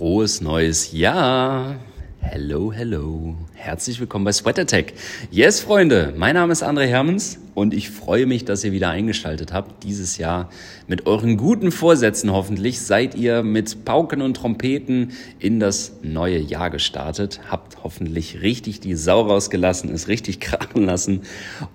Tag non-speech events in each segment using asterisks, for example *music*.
Frohes neues Jahr! Hello, hello. Herzlich willkommen bei SweaterTech. Yes, Freunde, mein Name ist André Hermans und ich freue mich, dass ihr wieder eingeschaltet habt. Dieses Jahr mit euren guten Vorsätzen hoffentlich seid ihr mit Pauken und Trompeten in das neue Jahr gestartet. Habt hoffentlich richtig die Sau rausgelassen, es richtig krachen lassen.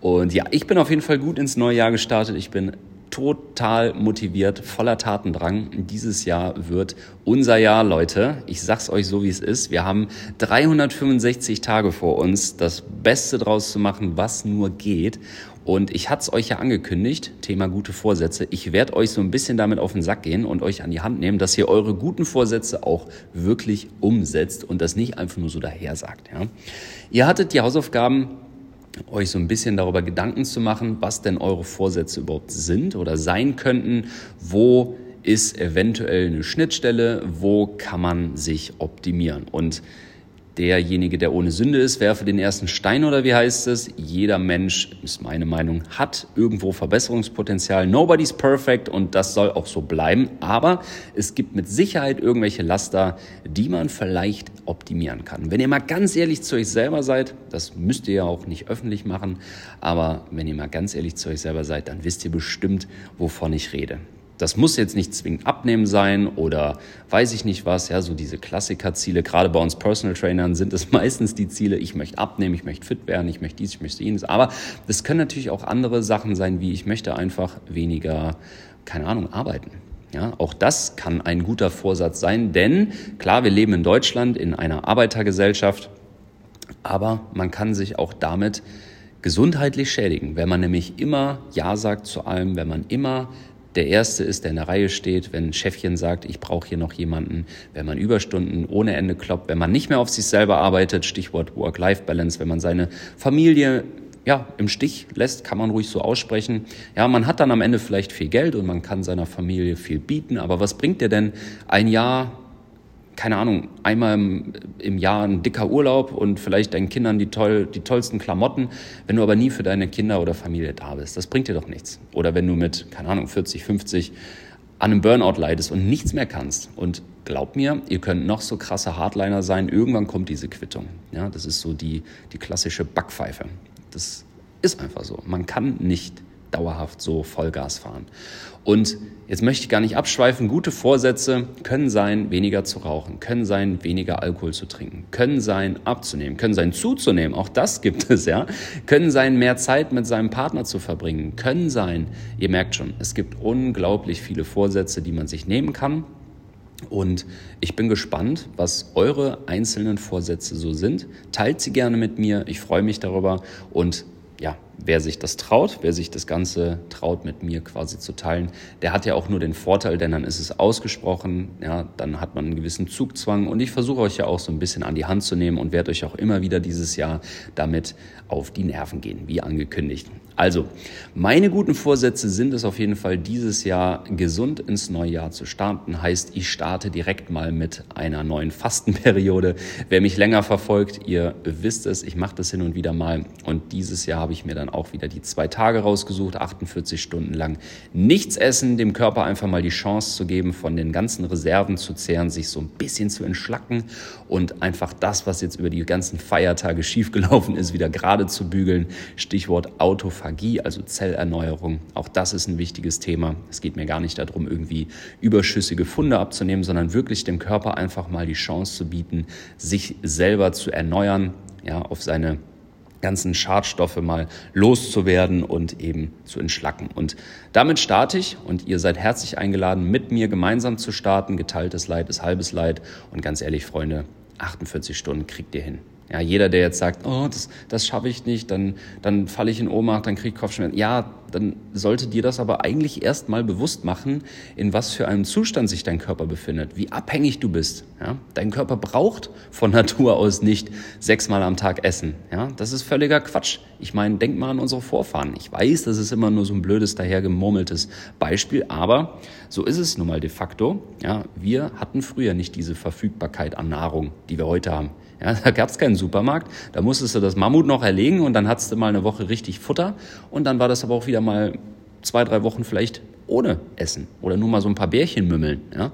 Und ja, ich bin auf jeden Fall gut ins neue Jahr gestartet. Ich bin total motiviert, voller Tatendrang. Dieses Jahr wird unser Jahr, Leute. Ich sag's euch so, wie es ist. Wir haben 365 Tage vor uns, das Beste draus zu machen, was nur geht. Und ich hatte es euch ja angekündigt, Thema gute Vorsätze. Ich werde euch so ein bisschen damit auf den Sack gehen und euch an die Hand nehmen, dass ihr eure guten Vorsätze auch wirklich umsetzt und das nicht einfach nur so daher sagt. Ja? Ihr hattet die Hausaufgaben euch so ein bisschen darüber Gedanken zu machen, was denn eure Vorsätze überhaupt sind oder sein könnten, wo ist eventuell eine Schnittstelle, wo kann man sich optimieren. Und derjenige, der ohne Sünde ist, werfe den ersten Stein oder wie heißt es? Jeder Mensch, ist meine Meinung, hat irgendwo Verbesserungspotenzial. Nobody's perfect und das soll auch so bleiben. Aber es gibt mit Sicherheit irgendwelche Laster, die man vielleicht optimieren kann. Wenn ihr mal ganz ehrlich zu euch selber seid, das müsst ihr ja auch nicht öffentlich machen, aber wenn ihr mal ganz ehrlich zu euch selber seid, dann wisst ihr bestimmt, wovon ich rede. Das muss jetzt nicht zwingend abnehmen sein oder weiß ich nicht was, ja, so diese Klassikerziele. Gerade bei uns Personal Trainern sind es *laughs* meistens die Ziele, ich möchte abnehmen, ich möchte fit werden, ich möchte dies, ich möchte jenes. Aber das können natürlich auch andere Sachen sein, wie ich möchte einfach weniger, keine Ahnung, arbeiten. Ja, auch das kann ein guter Vorsatz sein, denn klar, wir leben in Deutschland in einer Arbeitergesellschaft, aber man kann sich auch damit gesundheitlich schädigen, wenn man nämlich immer Ja sagt zu allem, wenn man immer der Erste ist, der in der Reihe steht, wenn ein Chefchen sagt, ich brauche hier noch jemanden, wenn man Überstunden ohne Ende kloppt, wenn man nicht mehr auf sich selber arbeitet, Stichwort Work-Life-Balance, wenn man seine Familie ja, im Stich lässt, kann man ruhig so aussprechen. Ja, man hat dann am Ende vielleicht viel Geld und man kann seiner Familie viel bieten, aber was bringt dir denn ein Jahr keine Ahnung, einmal im, im, Jahr ein dicker Urlaub und vielleicht deinen Kindern die, toll, die tollsten Klamotten, wenn du aber nie für deine Kinder oder Familie da bist. Das bringt dir doch nichts. Oder wenn du mit, keine Ahnung, 40, 50 an einem Burnout leidest und nichts mehr kannst. Und glaub mir, ihr könnt noch so krasse Hardliner sein, irgendwann kommt diese Quittung. Ja, das ist so die, die klassische Backpfeife. Das ist einfach so. Man kann nicht dauerhaft so Vollgas fahren. Und jetzt möchte ich gar nicht abschweifen. Gute Vorsätze können sein, weniger zu rauchen, können sein, weniger Alkohol zu trinken, können sein, abzunehmen, können sein, zuzunehmen. Auch das gibt es, ja. Können sein, mehr Zeit mit seinem Partner zu verbringen, können sein. Ihr merkt schon, es gibt unglaublich viele Vorsätze, die man sich nehmen kann. Und ich bin gespannt, was eure einzelnen Vorsätze so sind. Teilt sie gerne mit mir. Ich freue mich darüber. Und wer sich das traut, wer sich das Ganze traut, mit mir quasi zu teilen, der hat ja auch nur den Vorteil, denn dann ist es ausgesprochen, ja, dann hat man einen gewissen Zugzwang und ich versuche euch ja auch so ein bisschen an die Hand zu nehmen und werde euch auch immer wieder dieses Jahr damit auf die Nerven gehen, wie angekündigt. Also, meine guten Vorsätze sind es auf jeden Fall, dieses Jahr gesund ins neue Jahr zu starten. Heißt, ich starte direkt mal mit einer neuen Fastenperiode. Wer mich länger verfolgt, ihr wisst es, ich mache das hin und wieder mal. Und dieses Jahr habe ich mir dann auch wieder die zwei Tage rausgesucht, 48 Stunden lang nichts essen, dem Körper einfach mal die Chance zu geben, von den ganzen Reserven zu zehren, sich so ein bisschen zu entschlacken und einfach das, was jetzt über die ganzen Feiertage *laughs* schiefgelaufen ist, wieder gerade zu bügeln. Stichwort Autofahren Autophagie, also Zellerneuerung. Auch das ist ein wichtiges Thema. Es geht mir gar nicht darum, irgendwie überschüssige Funde abzunehmen, sondern wirklich dem Körper einfach mal die Chance zu bieten, sich selber zu erneuern, ja, auf seine ganzen Schadstoffe mal loszuwerden und eben zu entschlacken. Und damit starte ich und ihr seid herzlich eingeladen, mit mir gemeinsam zu starten. Geteiltes Leid ist halbes Leid. Und ganz ehrlich, Freunde, 48 Stunden kriegt ihr hin. Ja, jeder, der jetzt sagt, oh, das, das schaffe ich nicht, dann, dann falle ich in Ohnmacht, dann kriege ich Kopfschmerzen. Ja, dann sollte dir das aber eigentlich erst mal bewusst machen, in was für einem Zustand sich dein Körper befindet, wie abhängig du bist. Ja? Dein Körper braucht von Natur aus nicht sechsmal am Tag Essen. Ja? Das ist völliger Quatsch. Ich meine, denk mal an unsere Vorfahren. Ich weiß, das ist immer nur so ein blödes, dahergemurmeltes Beispiel, aber so ist es nun mal de facto. Ja? Wir hatten früher nicht diese Verfügbarkeit an Nahrung, die wir heute haben. Ja, da gab es keinen Supermarkt, da musstest du das Mammut noch erlegen und dann hattest du mal eine Woche richtig Futter und dann war das aber auch wieder mal zwei, drei Wochen vielleicht ohne Essen oder nur mal so ein paar Bärchen mümmeln. Ja.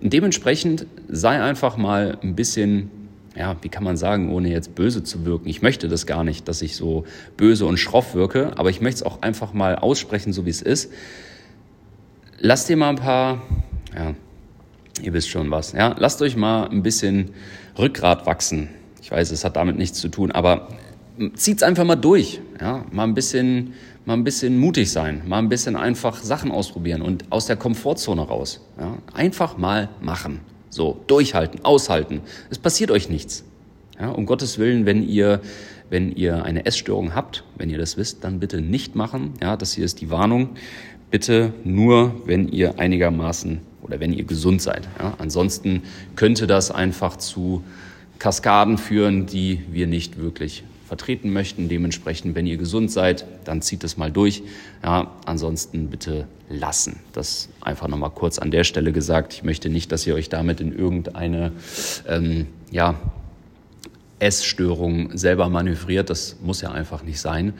dementsprechend sei einfach mal ein bisschen ja, wie kann man sagen, ohne jetzt böse zu wirken. Ich möchte das gar nicht, dass ich so böse und schroff wirke, aber ich möchte es auch einfach mal aussprechen, so wie es ist. Lasst dir mal ein paar, ja, ihr wisst schon was, ja, lasst euch mal ein bisschen Rückgrat wachsen. Ich weiß, es hat damit nichts zu tun, aber zieht's einfach mal durch, ja, mal ein bisschen, mal ein bisschen mutig sein, mal ein bisschen einfach Sachen ausprobieren und aus der Komfortzone raus, ja, einfach mal machen. So, durchhalten, aushalten. Es passiert euch nichts. Ja, um Gottes Willen, wenn ihr, wenn ihr eine Essstörung habt, wenn ihr das wisst, dann bitte nicht machen. Ja, das hier ist die Warnung. Bitte nur, wenn ihr einigermaßen oder wenn ihr gesund seid. Ja, ansonsten könnte das einfach zu Kaskaden führen, die wir nicht wirklich vertreten möchten. Dementsprechend, wenn ihr gesund seid, dann zieht es mal durch. Ja, ansonsten bitte lassen. Das einfach nochmal kurz an der Stelle gesagt. Ich möchte nicht, dass ihr euch damit in irgendeine ähm, ja, Essstörung selber manövriert. Das muss ja einfach nicht sein.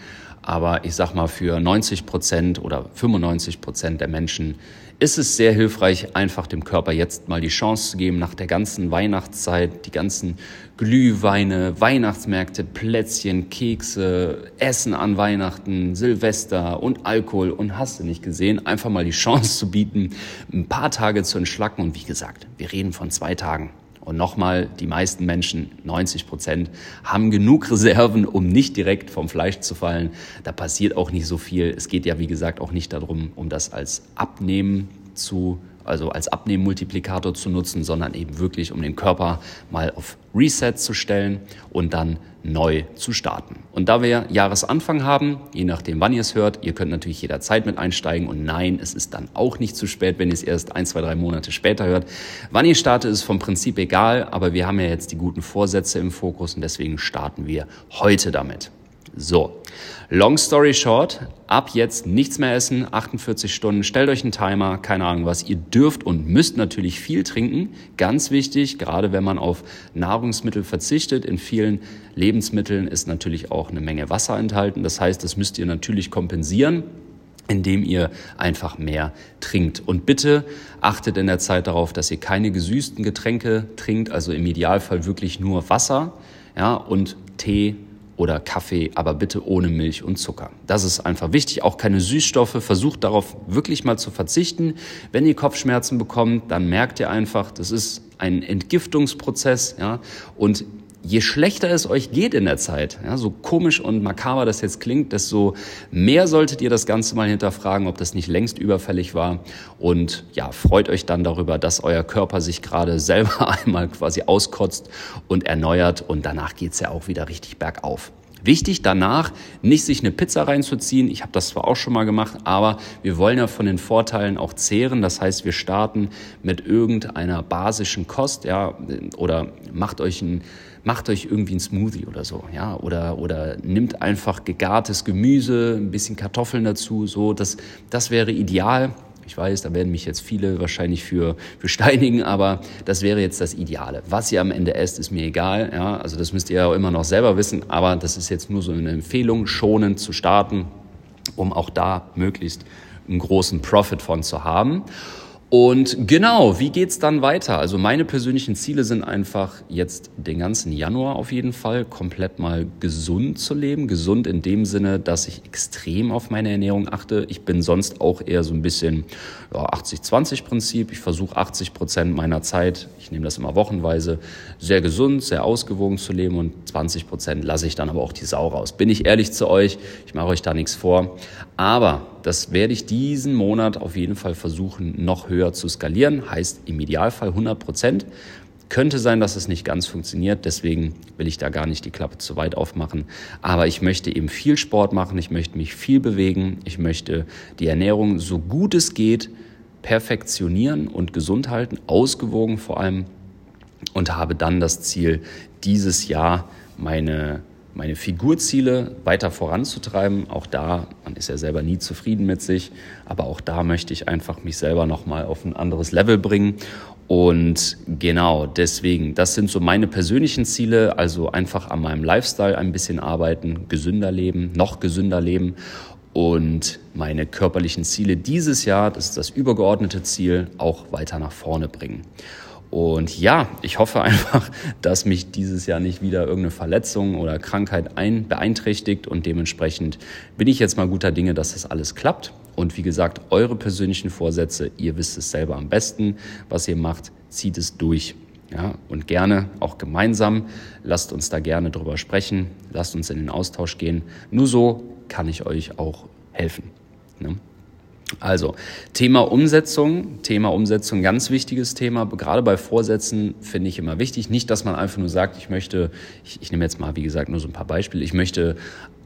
Aber ich sag mal, für 90 Prozent oder 95 Prozent der Menschen ist es sehr hilfreich, einfach dem Körper jetzt mal die Chance zu geben, nach der ganzen Weihnachtszeit, die ganzen Glühweine, Weihnachtsmärkte, Plätzchen, Kekse, Essen an Weihnachten, Silvester und Alkohol und hast du nicht gesehen, einfach mal die Chance zu bieten, ein paar Tage zu entschlacken. Und wie gesagt, wir reden von zwei Tagen. Und nochmal, die meisten Menschen, 90 Prozent, haben genug Reserven, um nicht direkt vom Fleisch zu fallen. Da passiert auch nicht so viel. Es geht ja, wie gesagt, auch nicht darum, um das als Abnehmen zu also als Abnehmmultiplikator zu nutzen, sondern eben wirklich, um den Körper mal auf Reset zu stellen und dann neu zu starten. Und da wir Jahresanfang haben, je nachdem, wann ihr es hört, ihr könnt natürlich jederzeit mit einsteigen und nein, es ist dann auch nicht zu spät, wenn ihr es erst ein, zwei, drei Monate später hört. Wann ihr startet, ist vom Prinzip egal, aber wir haben ja jetzt die guten Vorsätze im Fokus und deswegen starten wir heute damit. So, long story short, ab jetzt nichts mehr essen, 48 Stunden, stellt euch einen Timer, keine Ahnung was. Ihr dürft und müsst natürlich viel trinken, ganz wichtig, gerade wenn man auf Nahrungsmittel verzichtet. In vielen Lebensmitteln ist natürlich auch eine Menge Wasser enthalten. Das heißt, das müsst ihr natürlich kompensieren indem ihr einfach mehr trinkt. Und bitte achtet in der Zeit darauf, dass ihr keine gesüßten Getränke trinkt, also im Idealfall wirklich nur Wasser, ja, und Tee, oder Kaffee, aber bitte ohne Milch und Zucker. Das ist einfach wichtig. Auch keine Süßstoffe. Versucht darauf wirklich mal zu verzichten. Wenn ihr Kopfschmerzen bekommt, dann merkt ihr einfach, das ist ein Entgiftungsprozess, ja. Und je schlechter es euch geht in der Zeit, ja, so komisch und makaber das jetzt klingt, desto mehr solltet ihr das Ganze mal hinterfragen, ob das nicht längst überfällig war. Und ja, freut euch dann darüber, dass euer Körper sich gerade *laughs* selber einmal quasi auskotzt und erneuert und danach geht's ja auch wieder richtig bergauf. Wichtig danach, nicht sich eine Pizza reinzuziehen. Ich habe das zwar auch schon mal gemacht, aber wir wollen ja von den Vorteilen auch zehren. Das heißt, wir starten mit irgendeiner basischen Kost, ja, oder macht euch ein macht euch irgendwie ein Smoothie oder so, ja, oder, oder nimmt einfach gegartes Gemüse, ein bisschen Kartoffeln dazu, so, das, das wäre ideal. Ich weiß, da werden mich jetzt viele wahrscheinlich für, für steinigen, aber das wäre jetzt das Ideale. Was ihr am Ende esst, ist mir egal, ja, also das müsst ihr ja immer noch selber wissen, aber das ist jetzt nur so eine Empfehlung, schonend zu starten, um auch da möglichst einen großen Profit von zu haben. Und genau, wie geht's dann weiter? Also meine persönlichen Ziele sind einfach jetzt den ganzen Januar auf jeden Fall komplett mal gesund zu leben. Gesund in dem Sinne, dass ich extrem auf meine Ernährung achte. Ich bin sonst auch eher so ein bisschen ja, 80-20-Prinzip. Ich versuche 80 Prozent meiner Zeit, ich nehme das immer wochenweise, sehr gesund, sehr ausgewogen zu leben und 20 Prozent lasse ich dann aber auch die Sau raus. Bin ich ehrlich zu euch, ich mache euch da nichts vor. Aber das werde ich diesen Monat auf jeden Fall versuchen, noch höher zu skalieren. Heißt im Idealfall 100 Prozent. Könnte sein, dass es nicht ganz funktioniert, deswegen will ich da gar nicht die Klappe zu weit aufmachen. Aber ich möchte eben viel Sport machen, ich möchte mich viel bewegen, ich möchte die Ernährung so gut es geht perfektionieren und gesund halten, ausgewogen vor allem und habe dann das Ziel, dieses Jahr meine meine Figurziele weiter voranzutreiben. Auch da, man ist ja selber nie zufrieden mit sich, aber auch da möchte ich einfach mich selber nochmal auf ein anderes Level bringen. Und genau deswegen, das sind so meine persönlichen Ziele, also einfach an meinem Lifestyle ein bisschen arbeiten, gesünder leben, noch gesünder leben und meine körperlichen Ziele dieses Jahr, das ist das übergeordnete Ziel, auch weiter nach vorne bringen. Und ja, ich hoffe *laughs* einfach, dass mich dieses Jahr nicht wieder irgendeine Verletzung oder Krankheit ein, beeinträchtigt und dementsprechend bin ich jetzt mal guter Dinge, dass das alles klappt. Und wie gesagt, eure persönlichen Vorsätze, ihr wisst es selber am besten, was ihr macht, zieht es durch. Ja, und gerne auch gemeinsam. Lasst uns da gerne drüber sprechen. Lasst uns in den Austausch gehen. Nur so kann ich euch auch helfen. Ne? Also, Thema Umsetzung, Thema Umsetzung, ganz wichtiges Thema. Gerade bei Vorsätzen finde ich immer wichtig. Nicht, dass man einfach nur sagt, ich möchte, ich, ich nehme jetzt mal, wie gesagt, nur so ein paar Beispiele, ich möchte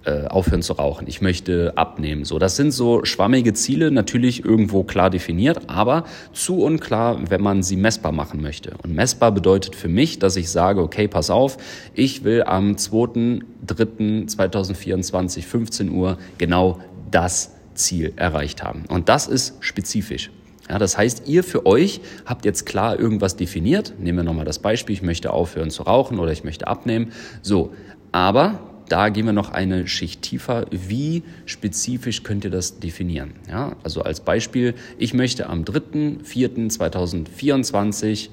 äh, aufhören zu rauchen, ich möchte abnehmen. So, das sind so schwammige Ziele, natürlich irgendwo klar definiert, aber zu unklar, wenn man sie messbar machen möchte. Und messbar bedeutet für mich, dass ich sage, okay, pass auf, ich will am 2.3.2024, 15 Uhr genau das Ziel erreicht haben. Und das ist spezifisch. Ja, das heißt, ihr für euch habt jetzt klar irgendwas definiert. Nehmen wir nochmal das Beispiel, ich möchte aufhören zu rauchen oder ich möchte abnehmen. So, aber da gehen wir noch eine Schicht tiefer. Wie spezifisch könnt ihr das definieren? Ja, also als Beispiel, ich möchte am 3.4.2024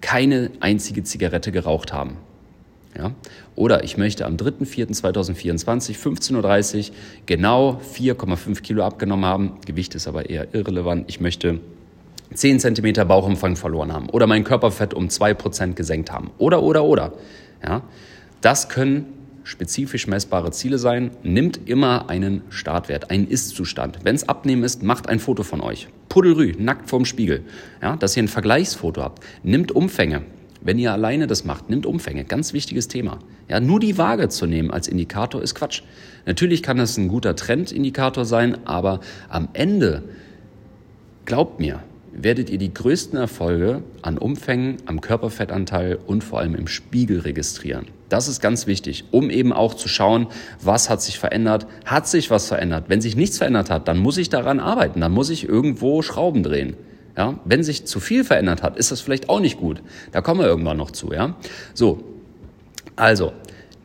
keine einzige Zigarette geraucht haben. Ja? Oder ich möchte am 3.4.2024, 15.30 Uhr, genau 4,5 Kilo abgenommen haben. Gewicht ist aber eher irrelevant. Ich möchte 10 cm Bauchumfang verloren haben oder mein Körperfett um 2% gesenkt haben. Oder, oder, oder. Ja? Das können spezifisch messbare Ziele sein. Nimmt immer einen Startwert, einen Ist-Zustand. Wenn es Abnehmen ist, macht ein Foto von euch. Puddelrü, nackt vorm Spiegel. Ja, dass ihr ein Vergleichsfoto habt. Nimmt Umfänge. Wenn ihr alleine das macht, nimmt Umfänge. Ganz wichtiges Thema. Ja, nur die Waage zu nehmen als Indikator ist Quatsch. Natürlich kann das ein guter Trendindikator sein, aber am Ende, glaubt mir, werdet ihr die größten Erfolge an Umfängen, am Körperfettanteil und vor allem im Spiegel registrieren. Das ist ganz wichtig, um eben auch zu schauen, was hat sich verändert, hat sich was verändert. Wenn sich nichts verändert hat, dann muss ich daran arbeiten, dann muss ich irgendwo Schrauben drehen. Ja, wenn sich zu viel verändert hat, ist das vielleicht auch nicht gut. Da kommen wir irgendwann noch zu. Ja, so. Also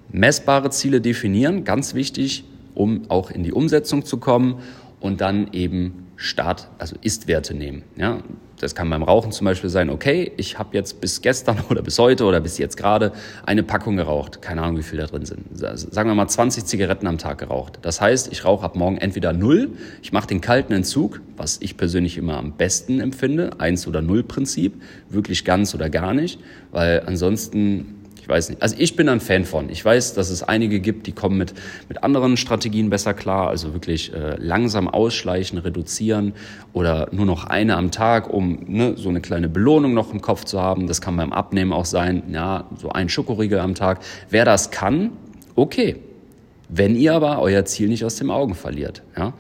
messbare Ziele definieren, ganz wichtig, um auch in die Umsetzung zu kommen und dann eben Start, also Istwerte nehmen. Ja, das kann beim Rauchen zum Beispiel sein, okay, ich habe jetzt bis gestern *laughs* oder bis heute oder bis jetzt gerade eine Packung geraucht. Keine Ahnung, wie viel da drin sind. Sagen wir mal 20 Zigaretten am Tag geraucht. Das heißt, ich rauche ab morgen entweder null, ich mache den kalten Entzug, was ich persönlich immer am besten empfinde, eins oder null Prinzip, wirklich ganz oder gar nicht, weil ansonsten ich weiß nicht. Also ich bin ein Fan von. Ich weiß, dass es einige gibt, die kommen mit, mit anderen Strategien besser klar. Also wirklich äh, langsam ausschleichen, reduzieren oder nur noch eine am Tag, um ne, so eine kleine Belohnung noch im Kopf zu haben. Das kann beim Abnehmen auch sein. Ja, so ein Schokoriegel am Tag. Wer das kann, okay. Wenn ihr aber euer Ziel nicht aus den Augen verliert. Ja?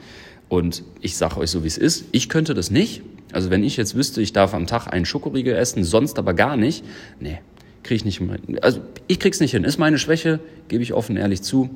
Und ich sage euch so, wie es ist. Ich könnte das nicht. Also wenn ich jetzt wüsste, ich darf am Tag einen Schokoriegel essen, sonst aber gar nicht, nee, kriege ich nicht hin. Also ich krieg's nicht hin. Ist meine Schwäche, gebe ich offen ehrlich zu.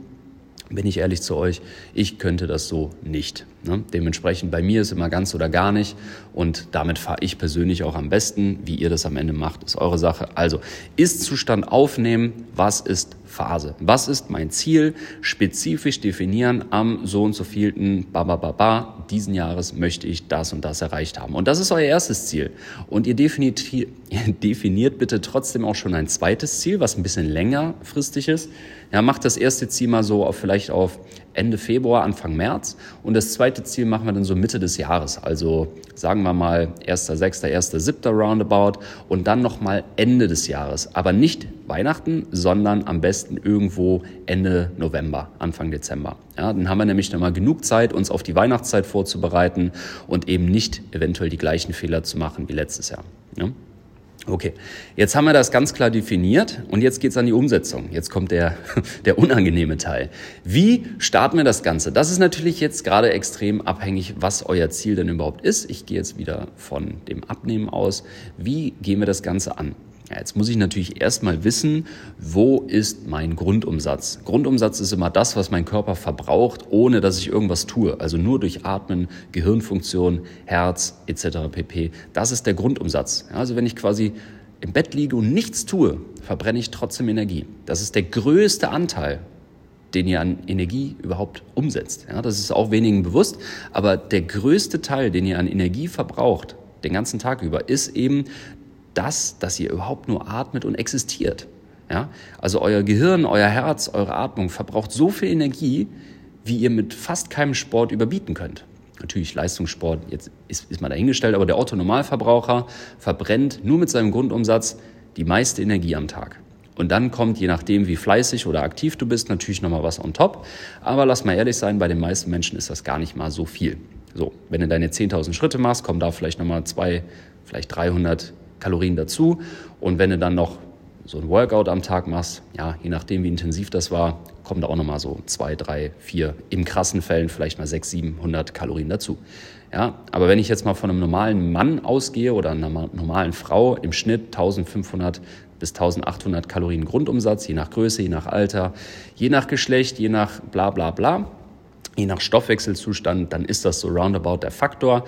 Bin ich ehrlich zu euch, ich könnte das so nicht. Ne? Dementsprechend bei mir ist immer ganz oder gar nicht und damit fahre ich persönlich auch am besten. Wie ihr das am Ende macht, ist eure Sache. Also Ist-Zustand aufnehmen, was ist Phase? Was ist mein Ziel? Spezifisch definieren am so und so vielten Babababa diesen Jahres möchte ich das und das erreicht haben. Und das ist euer erstes Ziel. Und ihr definiert, *laughs* definiert bitte trotzdem auch schon ein zweites Ziel, was ein bisschen längerfristig ist. Ja, macht das erste Ziel mal so auf, vielleicht auf Ende Februar, Anfang März. Und das zweite Ziel machen wir dann so Mitte des Jahres. Also sagen wir mal 1.6., 1.7. Roundabout und dann nochmal Ende des Jahres. Aber nicht Weihnachten, sondern am besten irgendwo Ende November, Anfang Dezember. Ja, dann haben wir nämlich nochmal genug Zeit, uns auf die Weihnachtszeit vorzubereiten und eben nicht eventuell die gleichen Fehler zu machen wie letztes Jahr. Ja? Okay, jetzt haben wir das ganz klar definiert und jetzt geht's an die Umsetzung. Jetzt kommt der, *laughs* der unangenehme Teil. Wie starten wir das Ganze? Das ist natürlich jetzt gerade extrem abhängig, was euer Ziel denn überhaupt ist. Ich gehe jetzt wieder von dem Abnehmen aus. Wie gehen wir das Ganze an? Ja, jetzt muss ich natürlich erstmal wissen, wo ist mein Grundumsatz? Grundumsatz ist immer das, was mein Körper verbraucht, ohne dass ich irgendwas tue. Also nur durch Atmen, Gehirnfunktion, Herz etc. pp. Das ist der Grundumsatz. Ja, also wenn ich quasi im Bett liege und nichts tue, verbrenne ich trotzdem Energie. Das ist der größte Anteil den ihr an Energie überhaupt umsetzt. Ja, das ist auch wenigen bewusst, aber der größte Teil, den ihr an Energie verbraucht, den ganzen Tag über, ist eben das, dass ihr überhaupt nur atmet und existiert. Ja? Also euer Gehirn, euer Herz, eure Atmung verbraucht so viel Energie, wie ihr mit fast keinem Sport überbieten könnt. Natürlich Leistungssport, jetzt ist, ist mal dahingestellt, aber der Otto-Normalverbraucher verbrennt nur mit seinem Grundumsatz die meiste Energie am Tag. Und dann kommt, je nachdem, wie fleißig oder aktiv du bist, natürlich nochmal was on top. Aber lass mal ehrlich sein, bei den meisten Menschen ist das gar nicht mal so viel. So, wenn du deine 10.000 Schritte machst, kommen da vielleicht nochmal zwei, vielleicht 300 Kalorien dazu. Und wenn du dann noch so ein Workout am Tag machst, ja, je nachdem, wie intensiv das war, kommen da auch nochmal so zwei, drei, vier, im krassen Fällen vielleicht mal sechs, 700 Kalorien dazu. Ja, aber wenn ich jetzt mal von einem normalen Mann ausgehe oder einer normalen Frau, im Schnitt 1500 bis 1800 Kalorien Grundumsatz, je nach Größe, je nach Alter, je nach Geschlecht, je nach bla bla bla, je nach Stoffwechselzustand, dann ist das so roundabout der Faktor.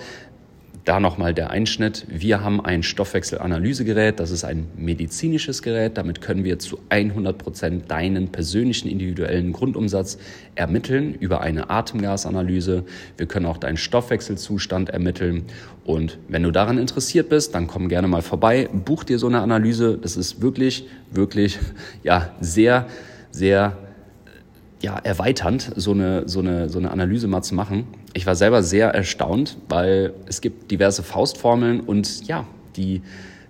Da nochmal der Einschnitt. Wir haben ein Stoffwechselanalysegerät. Das ist ein medizinisches Gerät. Damit können wir zu 100 Prozent deinen persönlichen individuellen Grundumsatz ermitteln über eine Atemgasanalyse. Wir können auch deinen Stoffwechselzustand ermitteln. Und wenn du daran interessiert bist, dann komm gerne mal vorbei. Buch dir so eine Analyse. Das ist wirklich, wirklich, ja, sehr, sehr ja, erweiternd, so eine, so, eine, so eine Analyse mal zu machen. Ich war selber sehr erstaunt, weil es gibt diverse Faustformeln und ja, die,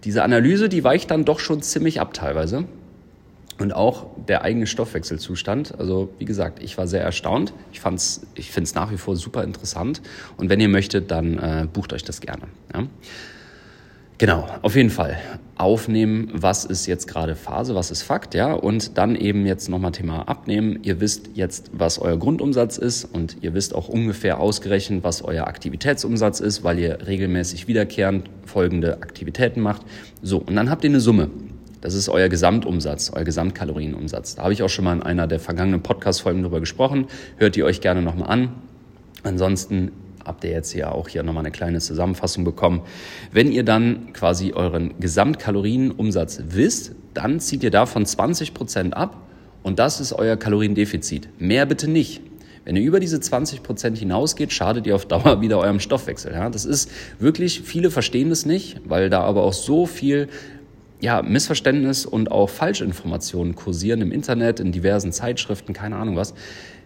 diese Analyse, die weicht dann doch schon ziemlich ab teilweise. Und auch der eigene Stoffwechselzustand. Also wie gesagt, ich war sehr erstaunt. Ich, fand's, ich finde es nach wie vor super interessant. Und wenn ihr möchtet, dann äh, bucht euch das gerne. Ja? Genau, auf jeden Fall aufnehmen, was ist jetzt gerade Phase, was ist Fakt, ja, und dann eben jetzt nochmal Thema abnehmen. Ihr wisst jetzt, was euer Grundumsatz ist und ihr wisst auch ungefähr ausgerechnet, was euer Aktivitätsumsatz ist, weil ihr regelmäßig wiederkehrend folgende Aktivitäten macht. So, und dann habt ihr eine Summe. Das ist euer Gesamtumsatz, euer Gesamtkalorienumsatz. Da habe ich auch schon mal in einer der vergangenen Podcast-Folgen drüber gesprochen. Hört ihr euch gerne nochmal an. Ansonsten habt ihr jetzt hier auch hier nochmal eine kleine Zusammenfassung bekommen. Wenn ihr dann quasi euren Gesamtkalorienumsatz wisst, dann zieht ihr davon 20 Prozent ab und das ist euer Kaloriendefizit. Mehr bitte nicht. Wenn ihr über diese 20 Prozent hinausgeht, schadet ihr auf Dauer *laughs* wieder eurem Stoffwechsel. Ja, das ist wirklich, viele verstehen das nicht, weil da aber auch so viel ja, Missverständnis und auch Falschinformationen kursieren im Internet, in diversen Zeitschriften, keine Ahnung was.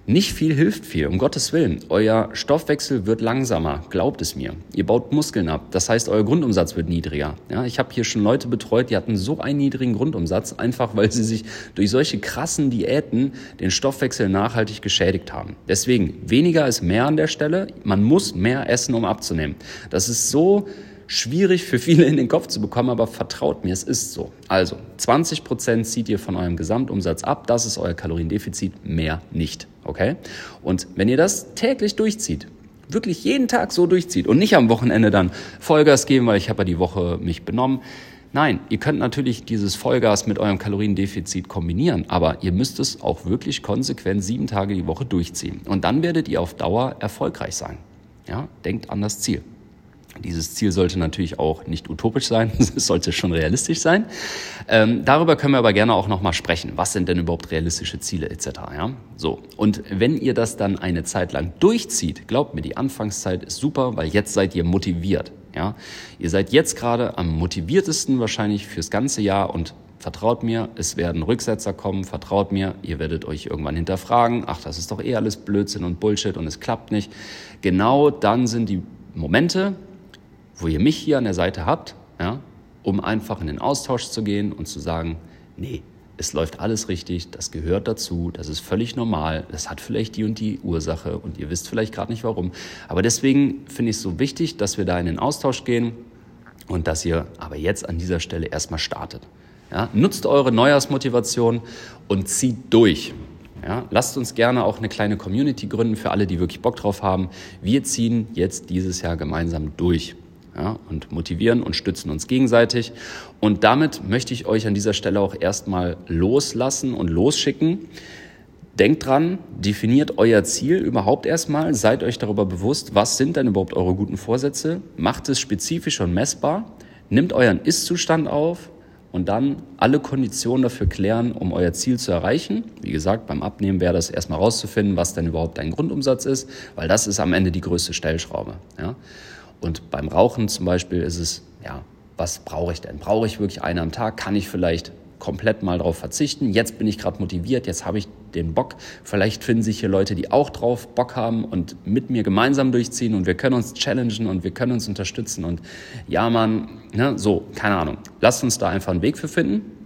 Nicht viel hilft viel, um Gottes Willen. Euer Stoffwechsel wird langsamer, glaubt es mir. Ihr baut Muskeln ab, das heißt, euer Grundumsatz wird niedriger. Ja, ich habe hier schon Leute betreut, die hatten so einen niedrigen Grundumsatz, einfach weil sie sich durch solche krassen Diäten den Stoffwechsel nachhaltig geschädigt haben. Deswegen, weniger ist mehr an der Stelle. Man muss mehr essen, um abzunehmen. Das ist so schwierig für viele in den Kopf zu bekommen, aber vertraut mir, es ist so. Also 20 Prozent zieht ihr von eurem Gesamtumsatz ab, das ist euer Kaloriendefizit, mehr nicht. Okay? Und wenn ihr das täglich durchzieht, wirklich jeden Tag so durchzieht und nicht am Wochenende dann Vollgas geben, weil ich habe ja die Woche mich benommen. Nein, ihr könnt natürlich dieses Vollgas mit eurem Kaloriendefizit kombinieren, aber ihr müsst es auch wirklich konsequent sieben Tage die Woche durchziehen. Und dann werdet ihr auf Dauer erfolgreich sein. Ja, denkt an das Ziel. Dieses Ziel sollte natürlich auch nicht utopisch sein, *laughs* es sollte schon realistisch sein. Ähm, darüber können wir aber gerne auch nochmal sprechen. Was sind denn überhaupt realistische Ziele etc. Ja? So. Und wenn ihr das dann eine Zeit lang durchzieht, glaubt mir, die Anfangszeit ist super, weil jetzt seid ihr motiviert. Ja? Ihr seid jetzt gerade am motiviertesten wahrscheinlich fürs ganze Jahr und Vertraut mir, es werden Rücksetzer kommen, vertraut mir, ihr werdet euch irgendwann hinterfragen, ach, das ist doch eh alles Blödsinn und Bullshit und es klappt nicht. Genau dann sind die Momente, wo ihr mich hier an der Seite habt, ja, um einfach in den Austausch zu gehen und zu sagen, nee, es läuft alles richtig, das gehört dazu, das ist völlig normal, das hat vielleicht die und die Ursache und ihr wisst vielleicht gerade nicht warum. Aber deswegen finde ich es so wichtig, dass wir da in den Austausch gehen und dass ihr aber jetzt an dieser Stelle erstmal startet. Ja, nutzt eure Neujahrsmotivation und zieht durch. Ja, lasst uns gerne auch eine kleine Community gründen für alle, die wirklich Bock drauf haben. Wir ziehen jetzt dieses Jahr gemeinsam durch ja, und motivieren und stützen uns gegenseitig. Und damit möchte ich euch an dieser Stelle auch erstmal loslassen und losschicken. Denkt dran, definiert euer Ziel überhaupt erstmal, seid euch darüber bewusst, was sind denn überhaupt eure guten Vorsätze, macht es spezifisch und messbar, nimmt euren Ist-Zustand auf und dann alle Konditionen dafür klären, um euer Ziel zu erreichen. Wie gesagt, beim Abnehmen wäre das erstmal rauszufinden, was denn überhaupt dein Grundumsatz ist, weil das ist am Ende die größte Stellschraube. Ja? Und beim Rauchen zum Beispiel ist es, ja, was brauche ich denn? Brauche ich wirklich eine am Tag? Kann ich vielleicht komplett mal darauf verzichten? Jetzt bin ich gerade motiviert, jetzt habe ich den Bock. Vielleicht finden sich hier Leute, die auch drauf Bock haben und mit mir gemeinsam durchziehen und wir können uns challengen und wir können uns unterstützen. Und ja, man, ne, so, keine Ahnung. Lasst uns da einfach einen Weg für finden.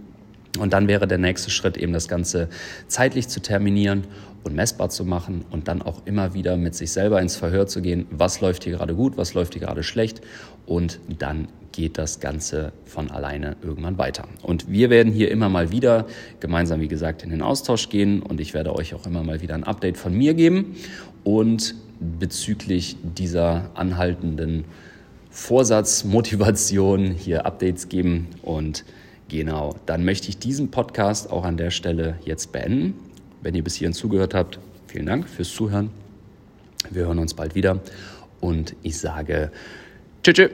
Und dann wäre der nächste Schritt eben das Ganze zeitlich zu terminieren und messbar zu machen und dann auch immer wieder mit sich selber ins Verhör zu gehen, was läuft hier gerade gut, was läuft hier gerade schlecht? Und dann geht das Ganze von alleine irgendwann weiter. Und wir werden hier immer mal wieder gemeinsam, wie gesagt, in den Austausch gehen und ich werde euch auch immer mal wieder ein Update von mir geben. Und bezüglich dieser anhaltenden Vorsatzmotivation hier Updates geben und Genau, dann möchte ich diesen Podcast auch an der Stelle jetzt beenden. Wenn ihr bis hierhin zugehört habt, vielen Dank fürs Zuhören. Wir hören uns bald wieder und ich sage Tschüss.